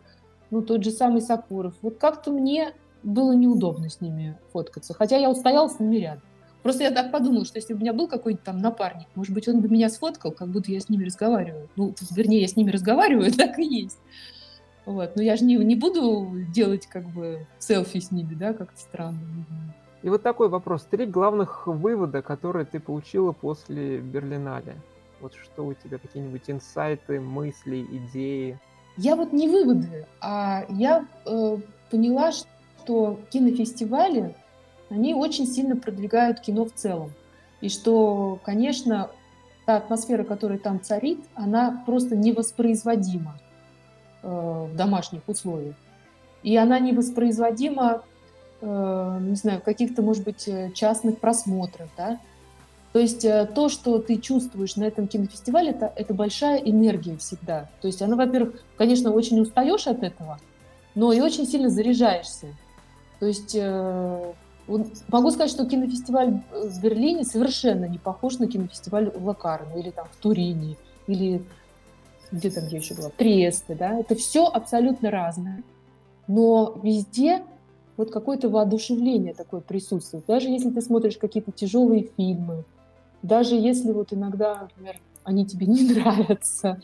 S2: ну, тот же самый Сакуров. Вот как-то мне было неудобно с ними фоткаться. Хотя я устояла с ними рядом. Просто я так подумала, что если бы у меня был какой-то там напарник, может быть, он бы меня сфоткал, как будто я с ними разговариваю. Ну, вернее, я с ними разговариваю, (laughs) так и есть. Вот. Но я же не, не буду делать как бы селфи с ними, да, как-то странно.
S1: И вот такой вопрос. Три главных вывода, которые ты получила после Берлинале. Вот что у тебя, какие-нибудь инсайты, мысли, идеи?
S2: Я вот не выводы, а я э, поняла, что кинофестивали они очень сильно продвигают кино в целом. И что, конечно, та атмосфера, которая там царит, она просто невоспроизводима э, в домашних условиях. И она невоспроизводима, э, не знаю, в каких-то, может быть, э, частных просмотрах, да. То есть э, то, что ты чувствуешь на этом кинофестивале, это, это большая энергия всегда. То есть она, во-первых, конечно, очень устаешь от этого, но и очень сильно заряжаешься. То есть э, Могу сказать, что кинофестиваль в Берлине совершенно не похож на кинофестиваль в Локарно или там в Турине, или где там я еще была, Триесте, да, это все абсолютно разное. Но везде вот какое-то воодушевление такое присутствует. Даже если ты смотришь какие-то тяжелые фильмы, даже если вот иногда, например, они тебе не (laughs) нравятся,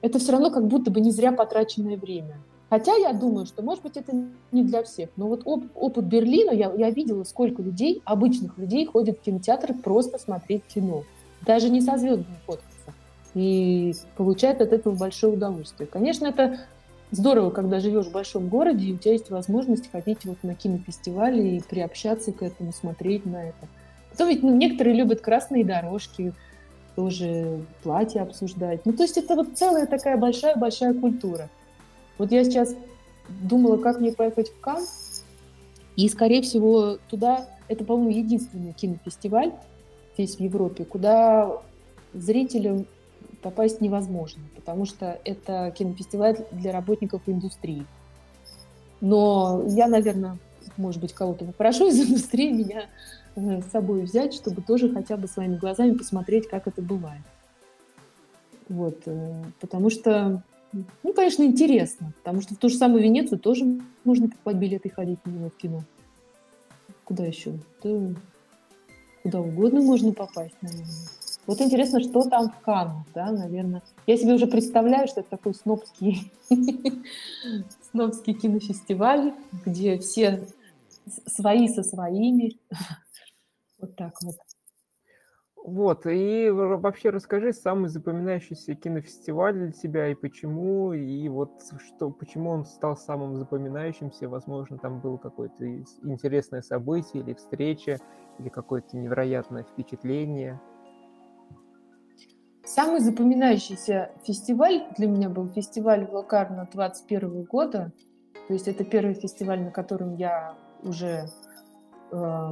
S2: это все равно как будто бы не зря потраченное время. Хотя я думаю, что, может быть, это не для всех. Но вот оп- опыт Берлина, я, я видела, сколько людей, обычных людей, ходят в кинотеатр просто смотреть кино. Даже не со звездами фоткаться. И получают от этого большое удовольствие. Конечно, это здорово, когда живешь в большом городе, и у тебя есть возможность ходить вот на кинофестивали и приобщаться к этому, смотреть на это. Потом ведь ну, некоторые любят красные дорожки, тоже платья обсуждать. Ну, то есть это вот целая такая большая-большая культура. Вот я сейчас думала, как мне поехать в Кан, и, скорее всего, туда, это, по-моему, единственный кинофестиваль здесь в Европе, куда зрителям попасть невозможно, потому что это кинофестиваль для работников индустрии. Но я, наверное, может быть, кого-то попрошу из индустрии меня э, с собой взять, чтобы тоже хотя бы своими глазами посмотреть, как это бывает. Вот, э, потому что ну, конечно, интересно, потому что в ту же самую Венецию тоже можно покупать билеты и ходить него в кино. Куда еще? Да, куда угодно можно попасть, наверное. Вот интересно, что там в Каннах, да, наверное. Я себе уже представляю, что это такой снобский, (laughs) снобский кинофестиваль, где все свои со своими. (laughs) Вот так вот.
S1: Вот, и вообще расскажи самый запоминающийся кинофестиваль для тебя и почему, и вот что, почему он стал самым запоминающимся, возможно, там было какое-то интересное событие или встреча, или какое-то невероятное впечатление.
S2: Самый запоминающийся фестиваль для меня был фестиваль в Локарно 21 года, то есть это первый фестиваль, на котором я уже э,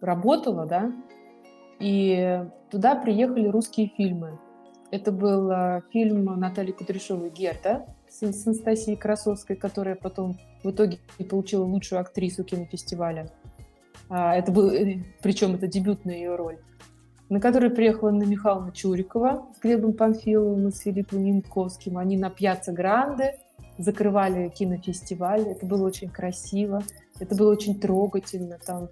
S2: работала, да, и туда приехали русские фильмы. Это был э, фильм Натальи Кудряшовой «Герда» с, с Анастасией Красовской, которая потом в итоге получила лучшую актрису кинофестиваля. А, это был, э, причем это дебютная ее роль. На который приехала Анна Михайловна Чурикова с Глебом Панфиловым и с Филиппом Янковским. Они на Пьяцца Гранде закрывали кинофестиваль. Это было очень красиво, это было очень трогательно. Там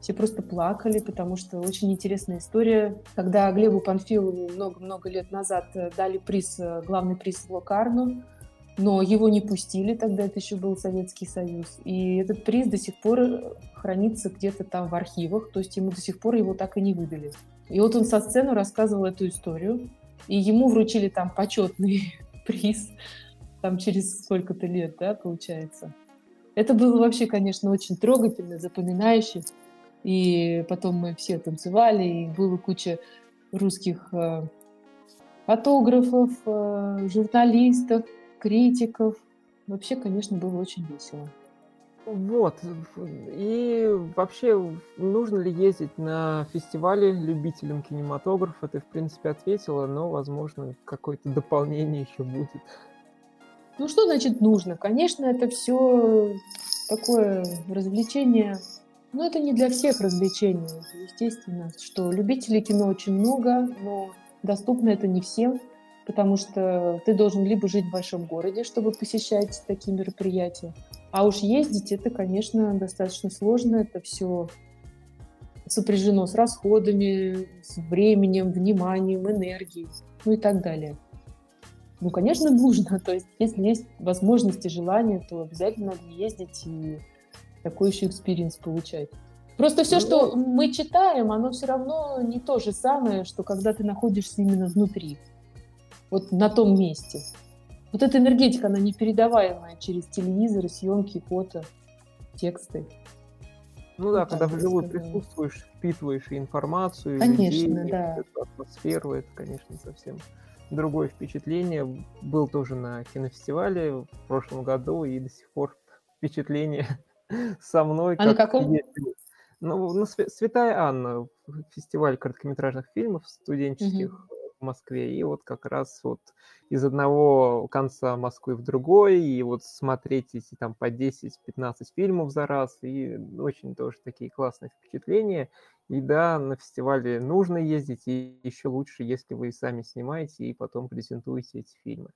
S2: все просто плакали, потому что очень интересная история. Когда Глебу Панфилову много-много лет назад э, дали приз, э, главный приз в Локарну, но его не пустили, тогда это еще был Советский Союз. И этот приз до сих пор хранится где-то там в архивах, то есть ему до сих пор его так и не выдали. И вот он со сцены рассказывал эту историю, и ему вручили там почетный (laughs) приз, там через сколько-то лет, да, получается. Это было вообще, конечно, очень трогательно, запоминающе. И потом мы все танцевали, и было куча русских э, фотографов, э, журналистов, критиков. Вообще, конечно, было очень весело.
S1: Вот. И вообще, нужно ли ездить на фестивали любителям кинематографа? Ты, в принципе, ответила, но, возможно, какое-то дополнение еще будет.
S2: Ну, что значит нужно? Конечно, это все такое развлечение. Но это не для всех развлечение, естественно, что любителей кино очень много, но доступно это не всем потому что ты должен либо жить в большом городе, чтобы посещать такие мероприятия, а уж ездить это, конечно, достаточно сложно, это все сопряжено с расходами, с временем, вниманием, энергией, ну и так далее. Ну, конечно, нужно. (laughs) То есть, если есть возможности, желание, то обязательно надо ездить и такой еще experience получать. Просто все, что ну, мы читаем, оно все равно не то же самое, что когда ты находишься именно внутри вот на том месте. Вот эта энергетика, она непередаваемая через телевизоры, съемки, фото, тексты.
S1: Ну да, вот когда вживую присутствуешь, впитываешь информацию,
S2: конечно, людей, да.
S1: эту атмосферу, это, конечно, совсем другое впечатление. Был тоже на кинофестивале в прошлом году, и до сих пор впечатление (laughs) со мной.
S2: А как на каком?
S1: Ну, на Святая Анна, фестиваль короткометражных фильмов студенческих. Угу в Москве, и вот как раз вот из одного конца Москвы в другой, и вот смотреть эти там по 10-15 фильмов за раз, и очень тоже такие классные впечатления. И да, на фестивале нужно ездить, и еще лучше, если вы сами снимаете и потом презентуете эти фильмы.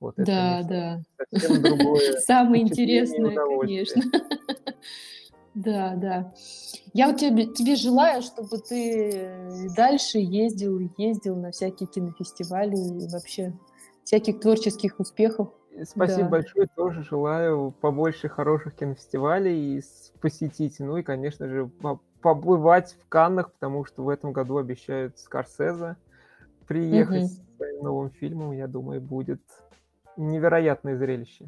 S2: Вот да, это, да. Совсем другое. (laughs) Самое интересное, конечно. (laughs) Да, да. Я вот тебе, тебе желаю, чтобы ты дальше ездил, ездил на всякие кинофестивали и вообще всяких творческих успехов.
S1: Спасибо да. большое, тоже желаю побольше хороших кинофестивалей посетить, ну и, конечно же, побывать в Каннах, потому что в этом году обещают Скорсезе приехать угу. с своим новым фильмом, я думаю, будет невероятное зрелище.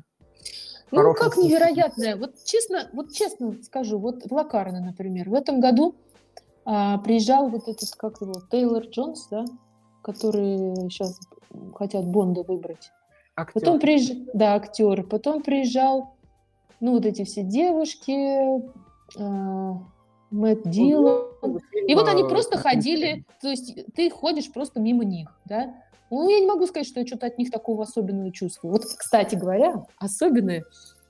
S2: Ну, как невероятное. Вот честно, вот честно скажу, вот в Лакарно, например, в этом году а, приезжал вот этот, как его, Тейлор Джонс, да, который сейчас хотят Бонда выбрать. Актер. Потом приезжал, да, актер. Потом приезжал, ну, вот эти все девушки, а, Мэтт Дилан. И вот они просто ходили, то есть ты ходишь просто мимо них, да, ну, я не могу сказать, что я что-то от них такого особенного чувствую. Вот, кстати говоря, особенное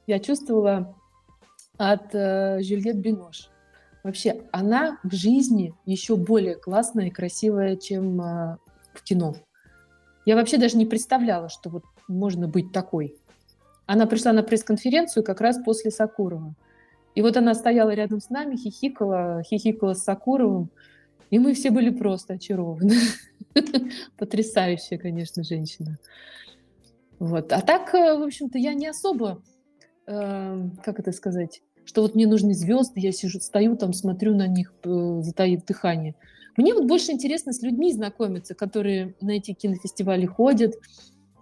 S2: я чувствовала от э, Жюльет Бинош. Вообще, она в жизни еще более классная и красивая, чем э, в кино. Я вообще даже не представляла, что вот можно быть такой. Она пришла на пресс-конференцию как раз после Сакурова. И вот она стояла рядом с нами, хихикала, хихикала с Сакуровым, и мы все были просто очарованы. (laughs) (laughs) Потрясающая, конечно, женщина. Вот. А так, э, в общем-то, я не особо, э, как это сказать, что вот мне нужны звезды, я сижу, стою там, смотрю на них, э, затаив дыхание. Мне вот больше интересно с людьми знакомиться, которые на эти кинофестивали ходят,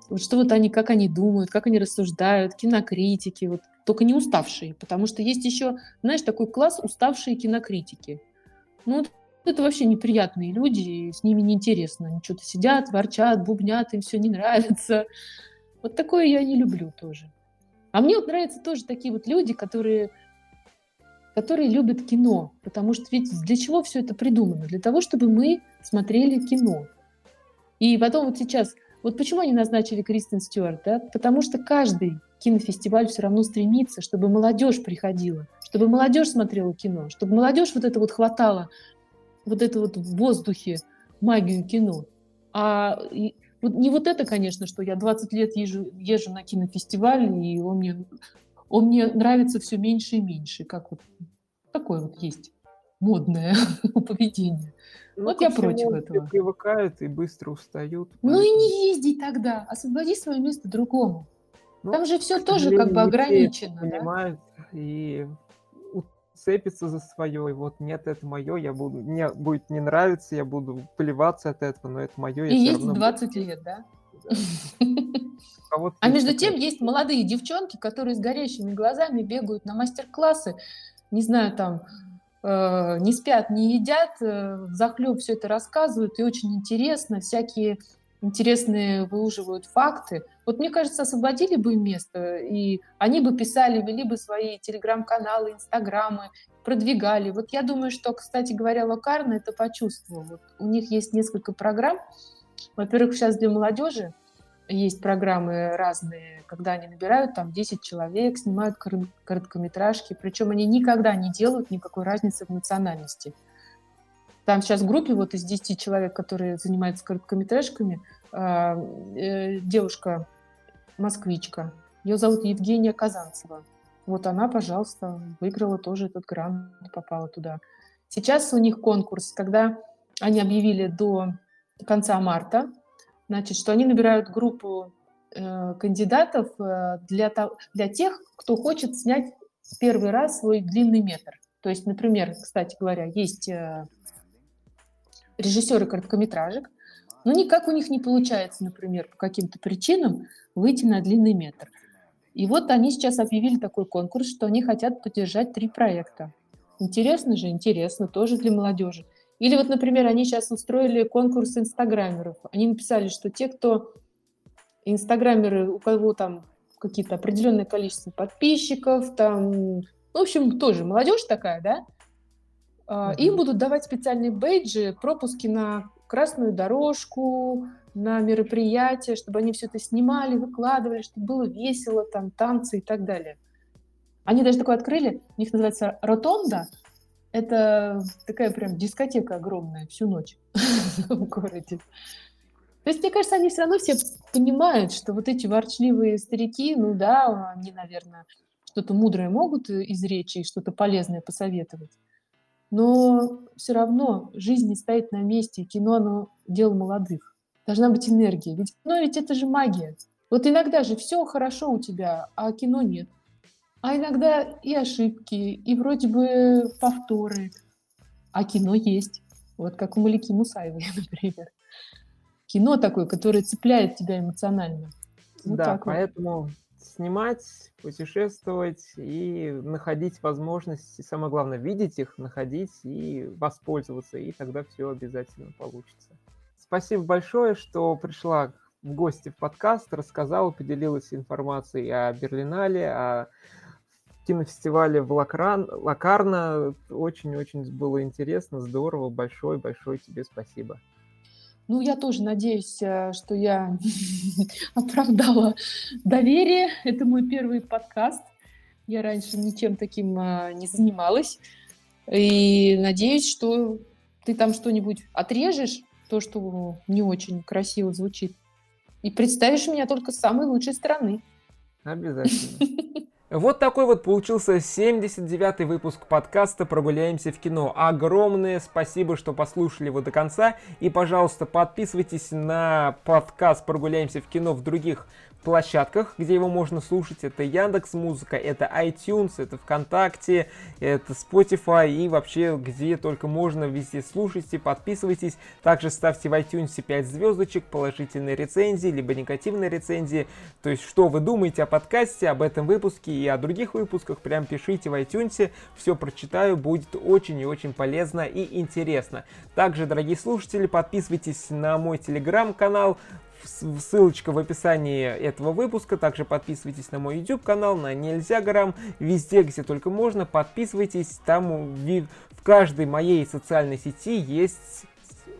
S2: вот что вот они, как они думают, как они рассуждают, кинокритики, вот только не уставшие, потому что есть еще, знаешь, такой класс уставшие кинокритики. Ну, это вообще неприятные люди, и с ними неинтересно. Они что-то сидят, ворчат, бубнят, им все не нравится. Вот такое я не люблю тоже. А мне вот нравятся тоже такие вот люди, которые, которые любят кино. Потому что ведь для чего все это придумано? Для того, чтобы мы смотрели кино. И потом вот сейчас, вот почему они назначили Кристен Стюарт? Да? Потому что каждый кинофестиваль все равно стремится, чтобы молодежь приходила, чтобы молодежь смотрела кино, чтобы молодежь вот это вот хватала вот это вот в воздухе магию кино. А вот не вот это, конечно, что я 20 лет езжу, езжу на кинофестиваль, и он мне, он мне нравится все меньше и меньше. Как вот такое вот есть модное (laughs) поведение. Ну, вот я против этого.
S1: привыкают и быстро устают.
S2: Ну и не езди тогда, освободи свое место другому. Ну, Там же все тоже как бы ограничено.
S1: Понимают да? и уцепится за свое, и вот нет, это мое, я буду, мне будет не нравиться, я буду плеваться от этого, но это мое.
S2: И есть 20 буду... лет, да? А между тем есть молодые девчонки, которые с горящими глазами бегают на мастер-классы, не знаю, там э, не спят, не едят, э, захлеб все это рассказывают, и очень интересно, всякие интересные выуживают факты. Вот мне кажется, освободили бы им место, и они бы писали, вели бы свои телеграм-каналы, инстаграмы, продвигали. Вот я думаю, что, кстати говоря, Локарна это почувствовал. Вот у них есть несколько программ. Во-первых, сейчас для молодежи есть программы разные, когда они набирают там 10 человек, снимают короткометражки, причем они никогда не делают никакой разницы в национальности. Там сейчас в группе вот из 10 человек, которые занимаются короткометражками, а, э, девушка москвичка, ее зовут Евгения Казанцева. Вот она, пожалуйста, выиграла тоже этот грант, попала туда. Сейчас у них конкурс, когда они объявили до конца марта, значит, что они набирают группу э, кандидатов э, для, для тех, кто хочет снять первый раз свой длинный метр. То есть, например, кстати говоря, есть э, режиссеры короткометражек, но никак у них не получается, например, по каким-то причинам выйти на длинный метр. И вот они сейчас объявили такой конкурс, что они хотят поддержать три проекта. Интересно же, интересно, тоже для молодежи. Или вот, например, они сейчас устроили конкурс инстаграмеров. Они написали, что те, кто инстаграмеры, у кого там какие-то определенное количество подписчиков, там, ну, в общем, тоже молодежь такая, да, mm-hmm. им будут давать специальные бейджи, пропуски на красную дорожку, на мероприятия, чтобы они все это снимали, выкладывали, чтобы было весело, там танцы и так далее. Они даже такое открыли, у них называется ротонда. Это такая прям дискотека огромная всю ночь (laughs) в городе. То есть, мне кажется, они все равно все понимают, что вот эти ворчливые старики, ну да, они, наверное, что-то мудрое могут изречь и что-то полезное посоветовать. Но все равно жизнь не стоит на месте, кино, оно дело молодых. Должна быть энергия. Ведь кино ведь это же магия. Вот иногда же все хорошо у тебя, а кино нет. А иногда и ошибки, и вроде бы повторы. А кино есть. Вот как у Малики Мусаевой, (laughs) например. Кино такое, которое цепляет тебя эмоционально.
S1: Вот да, поэтому вот снимать, путешествовать и находить возможности, самое главное, видеть их, находить и воспользоваться, и тогда все обязательно получится. Спасибо большое, что пришла в гости в подкаст, рассказала, поделилась информацией о Берлинале, о кинофестивале в Лакран, Лакарно. Очень-очень было интересно, здорово, большое-большое тебе спасибо.
S2: Ну, я тоже надеюсь, э, что я (laughs) оправдала доверие. Это мой первый подкаст. Я раньше ничем таким э, не занималась. И надеюсь, что ты там что-нибудь отрежешь, то, что не очень красиво звучит, и представишь меня только с самой лучшей стороны.
S1: Обязательно. (laughs) Вот такой вот получился 79-й выпуск подкаста «Прогуляемся в кино». Огромное спасибо, что послушали его до конца. И, пожалуйста, подписывайтесь на подкаст «Прогуляемся в кино» в других площадках, где его можно слушать. Это Яндекс Музыка, это iTunes, это ВКонтакте, это Spotify и вообще где только можно везде слушайте, подписывайтесь. Также ставьте в iTunes 5 звездочек, положительные рецензии, либо негативные рецензии. То есть, что вы думаете о подкасте, об этом выпуске и о других выпусках, прям пишите в iTunes, все прочитаю, будет очень и очень полезно и интересно. Также, дорогие слушатели, подписывайтесь на мой телеграм-канал, ссылочка в описании этого выпуска. Также подписывайтесь на мой YouTube канал, на Нельзя Грамм, везде, где только можно. Подписывайтесь, там в каждой моей социальной сети есть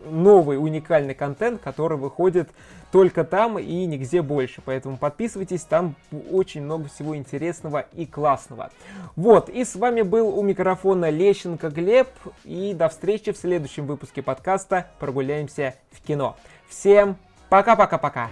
S1: новый уникальный контент, который выходит только там и нигде больше. Поэтому подписывайтесь, там очень много всего интересного и классного. Вот, и с вами был у микрофона Лещенко Глеб, и до встречи в следующем выпуске подкаста «Прогуляемся в кино». Всем Пока-пока-пока.